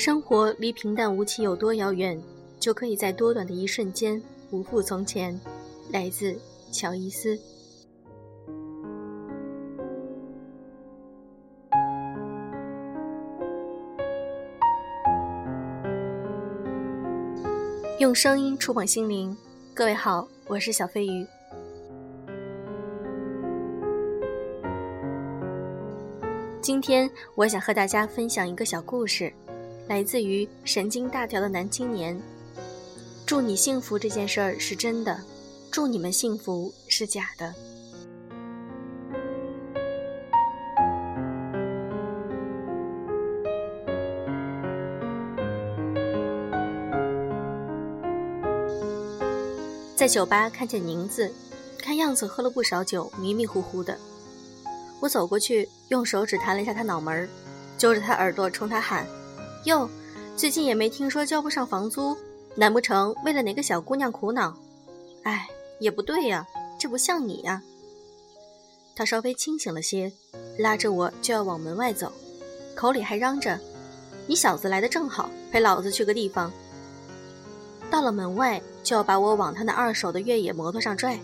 生活离平淡无奇有多遥远，就可以在多短的一瞬间不复从前。来自乔伊斯。用声音触碰心灵，各位好，我是小飞鱼。今天我想和大家分享一个小故事，来自于神经大条的男青年。祝你幸福这件事儿是真的。祝你们幸福是假的。在酒吧看见宁子，看样子喝了不少酒，迷迷糊糊的。我走过去，用手指弹了一下他脑门揪着他耳朵冲他喊：“哟，最近也没听说交不上房租，难不成为了哪个小姑娘苦恼？哎。”也不对呀，这不像你呀。他稍微清醒了些，拉着我就要往门外走，口里还嚷着：“你小子来的正好，陪老子去个地方。”到了门外，就要把我往他那二手的越野摩托上拽，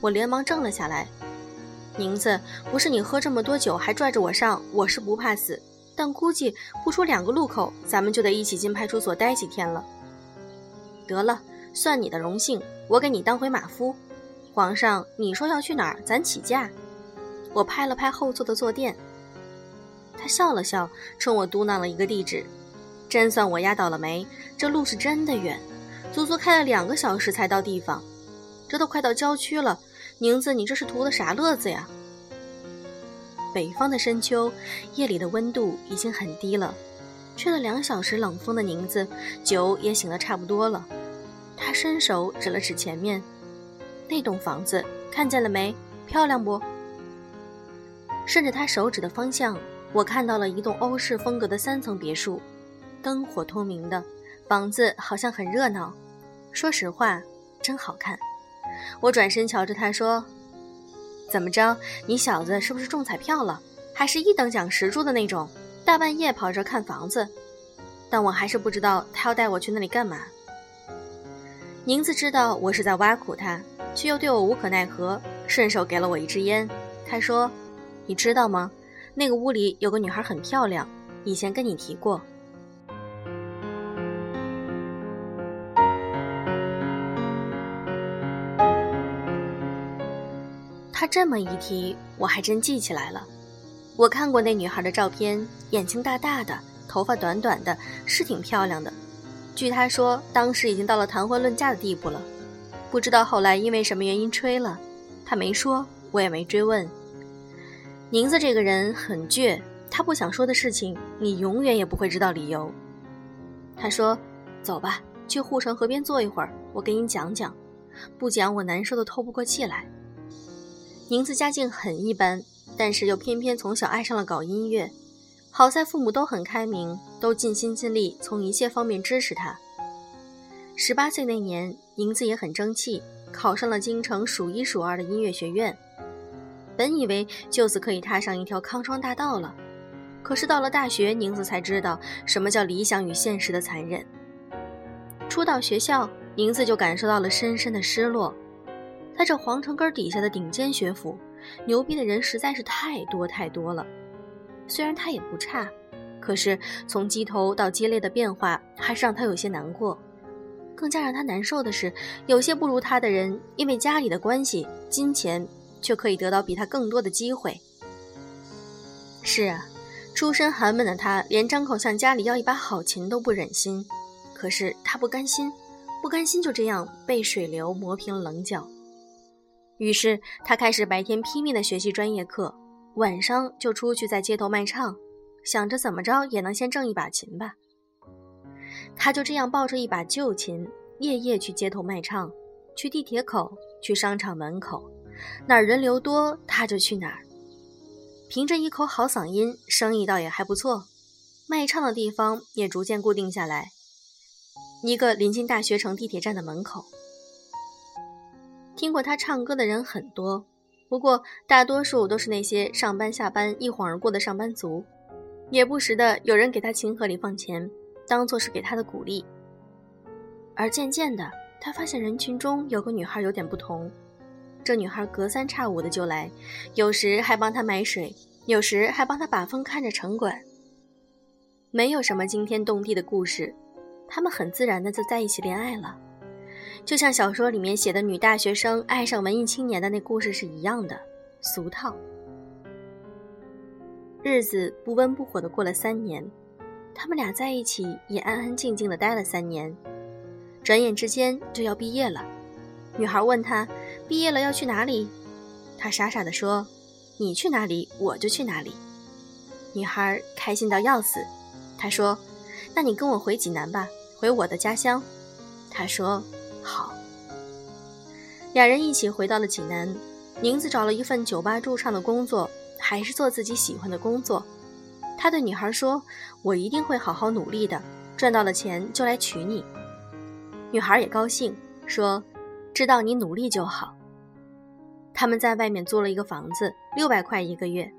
我连忙怔了下来。宁子，不是你喝这么多酒还拽着我上，我是不怕死，但估计不出两个路口，咱们就得一起进派出所待几天了。得了。算你的荣幸，我给你当回马夫。皇上，你说要去哪儿，咱起驾。我拍了拍后座的坐垫，他笑了笑，冲我嘟囔了一个地址。真算我压倒了霉，这路是真的远，足足开了两个小时才到地方。这都快到郊区了，宁子，你这是图的啥乐子呀？北方的深秋，夜里的温度已经很低了，吹了两小时冷风的宁子，酒也醒得差不多了。他伸手指了指前面，那栋房子看见了没？漂亮不？顺着他手指的方向，我看到了一栋欧式风格的三层别墅，灯火通明的，房子好像很热闹。说实话，真好看。我转身瞧着他说：“怎么着？你小子是不是中彩票了？还是一等奖十注的那种？大半夜跑这看房子？但我还是不知道他要带我去那里干嘛。”宁子知道我是在挖苦他，却又对我无可奈何，顺手给了我一支烟。他说：“你知道吗？那个屋里有个女孩很漂亮，以前跟你提过。”他这么一提，我还真记起来了。我看过那女孩的照片，眼睛大大的，头发短短的，是挺漂亮的。据他说，当时已经到了谈婚论嫁的地步了，不知道后来因为什么原因吹了。他没说，我也没追问。宁子这个人很倔，他不想说的事情，你永远也不会知道理由。他说：“走吧，去护城河边坐一会儿，我给你讲讲。不讲我难受的透不过气来。”宁子家境很一般，但是又偏偏从小爱上了搞音乐。好在父母都很开明，都尽心尽力从一切方面支持他。十八岁那年，宁子也很争气，考上了京城数一数二的音乐学院。本以为就此可以踏上一条康庄大道了，可是到了大学，宁子才知道什么叫理想与现实的残忍。初到学校，宁子就感受到了深深的失落。在这皇城根底下的顶尖学府，牛逼的人实在是太多太多了。虽然他也不差，可是从鸡头到鸡肋的变化还是让他有些难过。更加让他难受的是，有些不如他的人，因为家里的关系、金钱，却可以得到比他更多的机会。是啊，出身寒门的他，连张口向家里要一把好琴都不忍心。可是他不甘心，不甘心就这样被水流磨平了棱角。于是他开始白天拼命的学习专业课。晚上就出去在街头卖唱，想着怎么着也能先挣一把琴吧。他就这样抱着一把旧琴，夜夜去街头卖唱，去地铁口，去商场门口，哪儿人流多他就去哪儿。凭着一口好嗓音，生意倒也还不错，卖唱的地方也逐渐固定下来。一个临近大学城地铁站的门口，听过他唱歌的人很多。不过，大多数都是那些上班下班一晃而过的上班族，也不时的有人给他琴盒里放钱，当做是给他的鼓励。而渐渐的，他发现人群中有个女孩有点不同。这女孩隔三差五的就来，有时还帮他买水，有时还帮他把风看着城管。没有什么惊天动地的故事，他们很自然的就在一起恋爱了，就像小说里面写的女大学生爱上文艺青年的那故事是一样的俗套。日子不温不火的过了三年，他们俩在一起也安安静静的待了三年。转眼之间就要毕业了，女孩问他：“毕业了要去哪里？”他傻傻的说：“你去哪里，我就去哪里。”女孩开心到要死，她说：“那你跟我回济南吧，回我的家乡。”他说：“。”两人一起回到了济南，宁子找了一份酒吧驻唱的工作，还是做自己喜欢的工作。他对女孩说：“我一定会好好努力的，赚到了钱就来娶你。”女孩也高兴，说：“知道你努力就好。”他们在外面租了一个房子，六百块一个月。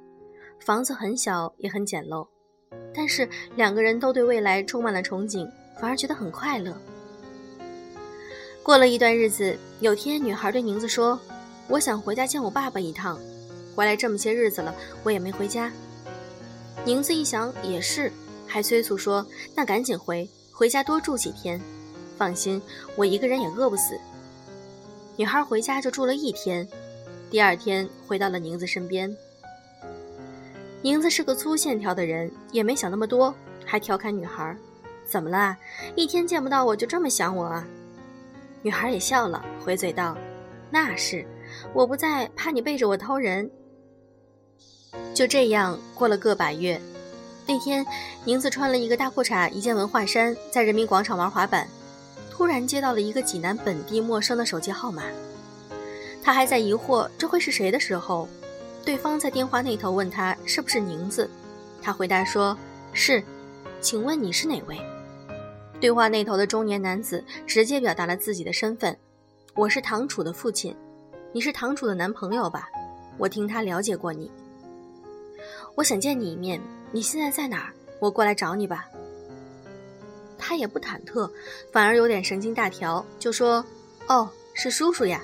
房子很小，也很简陋，但是两个人都对未来充满了憧憬，反而觉得很快乐。过了一段日子，有天女孩对宁子说：“我想回家见我爸爸一趟，回来这么些日子了，我也没回家。”宁子一想也是，还催促说：“那赶紧回，回家多住几天。”放心，我一个人也饿不死。女孩回家就住了一天，第二天回到了宁子身边。宁子是个粗线条的人，也没想那么多，还调侃女孩：“怎么了？一天见不到我就这么想我啊？”女孩也笑了，回嘴道：“那是，我不在，怕你背着我偷人。”就这样过了个把月，那天宁子穿了一个大裤衩，一件文化衫，在人民广场玩滑板。突然接到了一个济南本地陌生的手机号码，他还在疑惑这会是谁的时候，对方在电话那头问他是不是宁子，他回答说是，请问你是哪位？对话那头的中年男子直接表达了自己的身份，我是唐楚的父亲，你是唐楚的男朋友吧？我听他了解过你，我想见你一面，你现在在哪儿？我过来找你吧。他也不忐忑，反而有点神经大条，就说：“哦，是叔叔呀，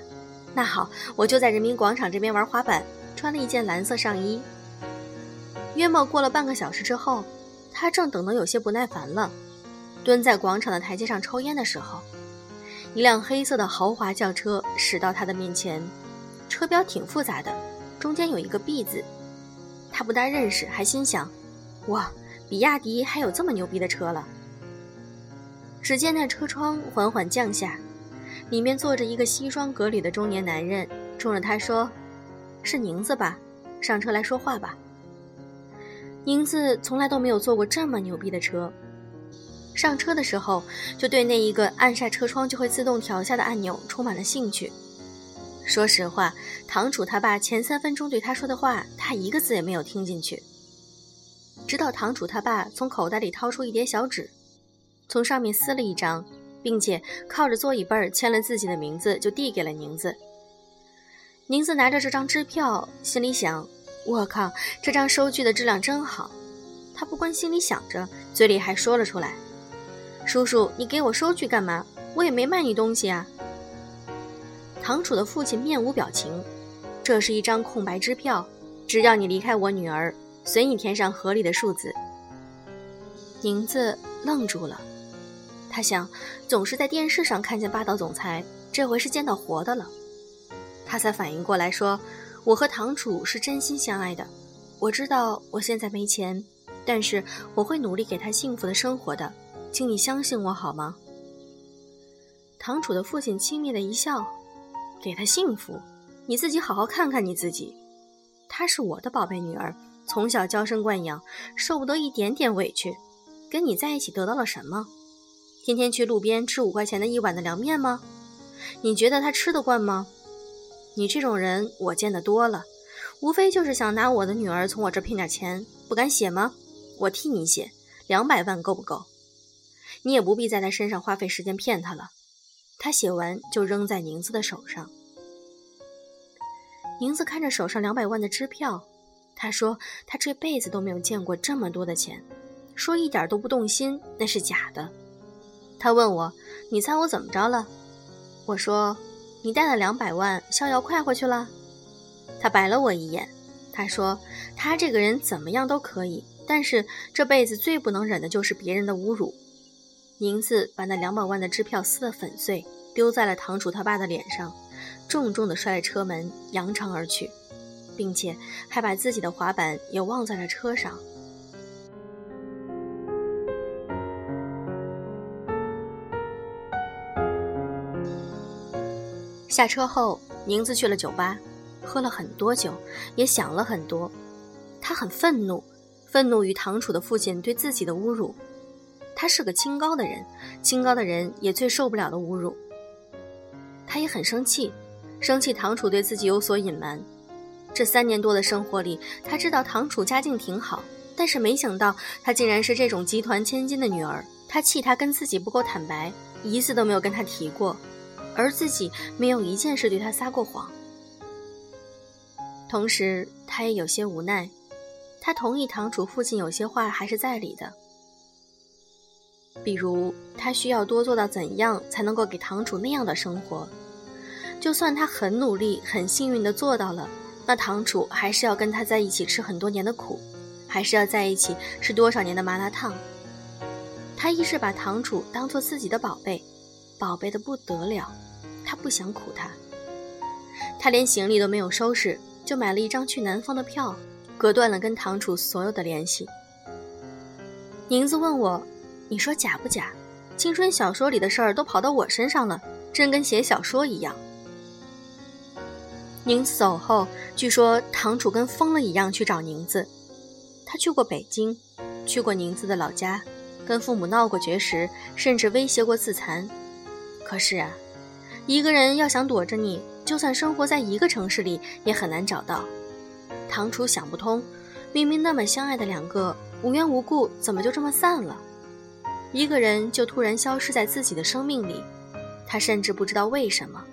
那好，我就在人民广场这边玩滑板，穿了一件蓝色上衣。”约莫过了半个小时之后，他正等得有些不耐烦了，蹲在广场的台阶上抽烟的时候，一辆黑色的豪华轿车驶到他的面前，车标挺复杂的，中间有一个 B 字，他不大认识，还心想：“哇，比亚迪还有这么牛逼的车了。”只见那车窗缓缓降下，里面坐着一个西装革履的中年男人，冲着他说：“是宁子吧？上车来说话吧。”宁子从来都没有坐过这么牛逼的车，上车的时候就对那一个按下车窗就会自动调下的按钮充满了兴趣。说实话，堂主他爸前三分钟对他说的话，他一个字也没有听进去。直到堂主他爸从口袋里掏出一叠小纸。从上面撕了一张，并且靠着座椅背儿签了自己的名字，就递给了宁子。宁子拿着这张支票，心里想：“我靠，这张收据的质量真好。”他不光心里想着，嘴里还说了出来：“叔叔，你给我收据干嘛？我也没卖你东西啊。”堂主的父亲面无表情：“这是一张空白支票，只要你离开我女儿，随你填上合理的数字。”宁子愣住了。他想，总是在电视上看见霸道总裁，这回是见到活的了。他才反应过来，说：“我和堂主是真心相爱的。我知道我现在没钱，但是我会努力给他幸福的生活的，请你相信我好吗？”堂主的父亲轻蔑的一笑：“给他幸福？你自己好好看看你自己。她是我的宝贝女儿，从小娇生惯养，受不得一点点委屈。跟你在一起得到了什么？”天天去路边吃五块钱的一碗的凉面吗？你觉得她吃得惯吗？你这种人我见得多了，无非就是想拿我的女儿从我这骗点钱，不敢写吗？我替你写，两百万够不够？你也不必在他身上花费时间骗他了。他写完就扔在宁子的手上。宁子看着手上两百万的支票，他说他这辈子都没有见过这么多的钱，说一点都不动心，那是假的。他问我：“你猜我怎么着了？”我说：“你带了两百万，逍遥快活去了。”他白了我一眼。他说：“他这个人怎么样都可以，但是这辈子最不能忍的就是别人的侮辱。”宁子把那两百万的支票撕得粉碎，丢在了堂主他爸的脸上，重重的摔了车门，扬长而去，并且还把自己的滑板也忘在了车上。下车后，宁子去了酒吧，喝了很多酒，也想了很多。他很愤怒，愤怒于堂主的父亲对自己的侮辱。他是个清高的人，清高的人也最受不了的侮辱。他也很生气，生气堂主对自己有所隐瞒。这三年多的生活里，他知道堂主家境挺好，但是没想到她竟然是这种集团千金的女儿。他气他跟自己不够坦白，一次都没有跟他提过，而自己没有一件事对他撒过谎。同时，他也有些无奈，他同意堂主父亲有些话还是在理的。比如，他需要多做到怎样才能够给堂主那样的生活？就算他很努力、很幸运地做到了，那堂主还是要跟他在一起吃很多年的苦，还是要在一起吃多少年的麻辣烫？他一直把堂主当做自己的宝贝，宝贝的不得了。他不想苦他，他连行李都没有收拾，就买了一张去南方的票，隔断了跟堂主所有的联系。宁子问我。你说假不假？青春小说里的事儿都跑到我身上了，真跟写小说一样。宁子走后，据说堂主跟疯了一样去找宁子。他去过北京，去过宁子的老家，跟父母闹过绝食，甚至威胁过自残。可是啊，一个人要想躲着你，就算生活在一个城市里，也很难找到。堂主想不通，明明那么相爱的两个，无缘无故怎么就这么散了？一个人就突然消失在自己的生命里，他甚至不知道为什么，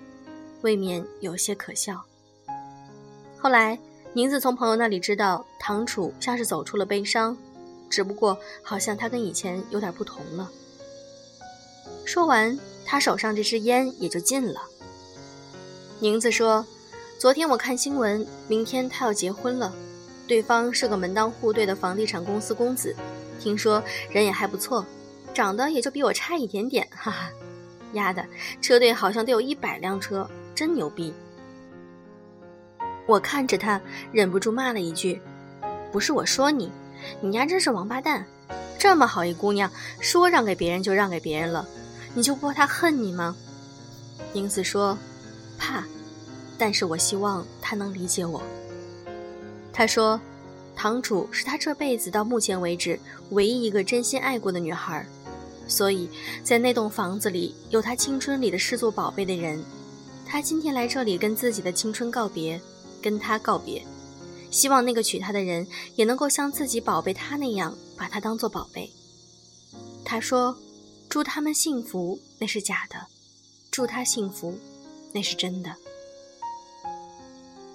未免有些可笑。后来，宁子从朋友那里知道，唐楚像是走出了悲伤，只不过好像他跟以前有点不同了。说完，他手上这支烟也就尽了。宁子说：“昨天我看新闻，明天他要结婚了，对方是个门当户对的房地产公司公子，听说人也还不错。”长得也就比我差一点点，哈哈，丫的，车队好像得有一百辆车，真牛逼！我看着他，忍不住骂了一句：“不是我说你，你丫真是王八蛋！这么好一姑娘，说让给别人就让给别人了，你就不怕他恨你吗？”英子说：“怕，但是我希望他能理解我。”他说：“堂主是他这辈子到目前为止唯一一个真心爱过的女孩。”所以在那栋房子里有他青春里的视作宝贝的人，他今天来这里跟自己的青春告别，跟他告别，希望那个娶她的人也能够像自己宝贝他那样把他当做宝贝。他说：“祝他们幸福，那是假的；祝他幸福，那是真的。”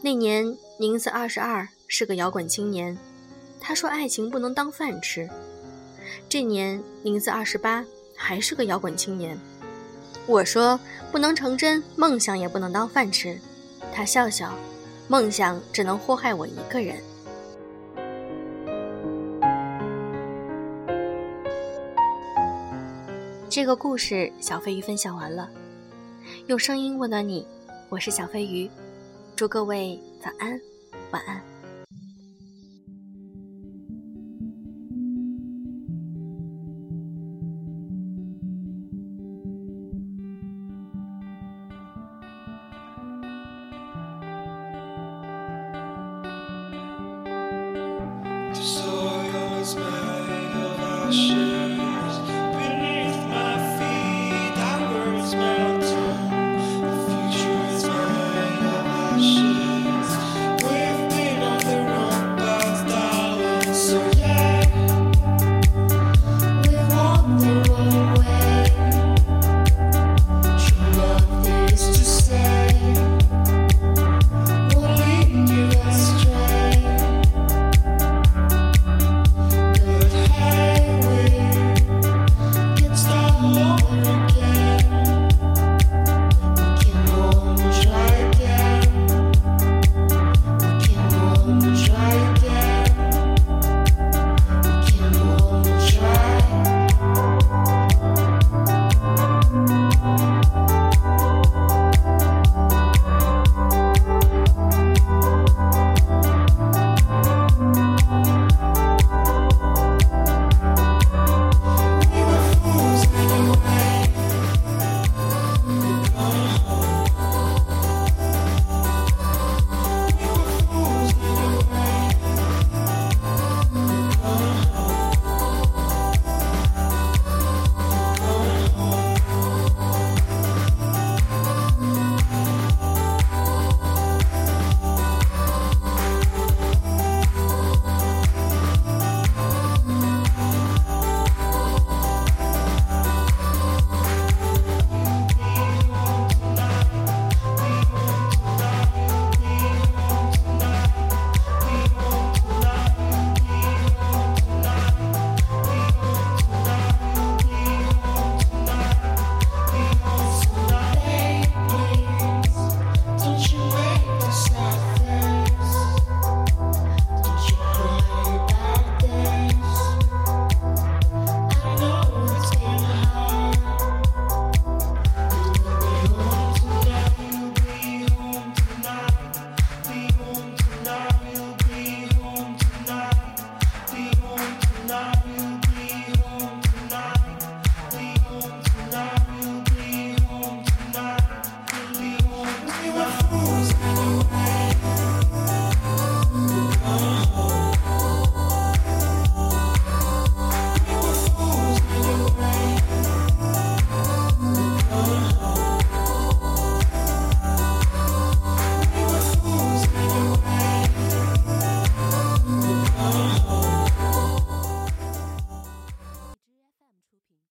那年宁子二十二，是个摇滚青年。他说：“爱情不能当饭吃。”这年宁子二十八，还是个摇滚青年。我说不能成真，梦想也不能当饭吃。他笑笑，梦想只能祸害我一个人。这个故事小飞鱼分享完了，用声音温暖你，我是小飞鱼，祝各位早安，晚安。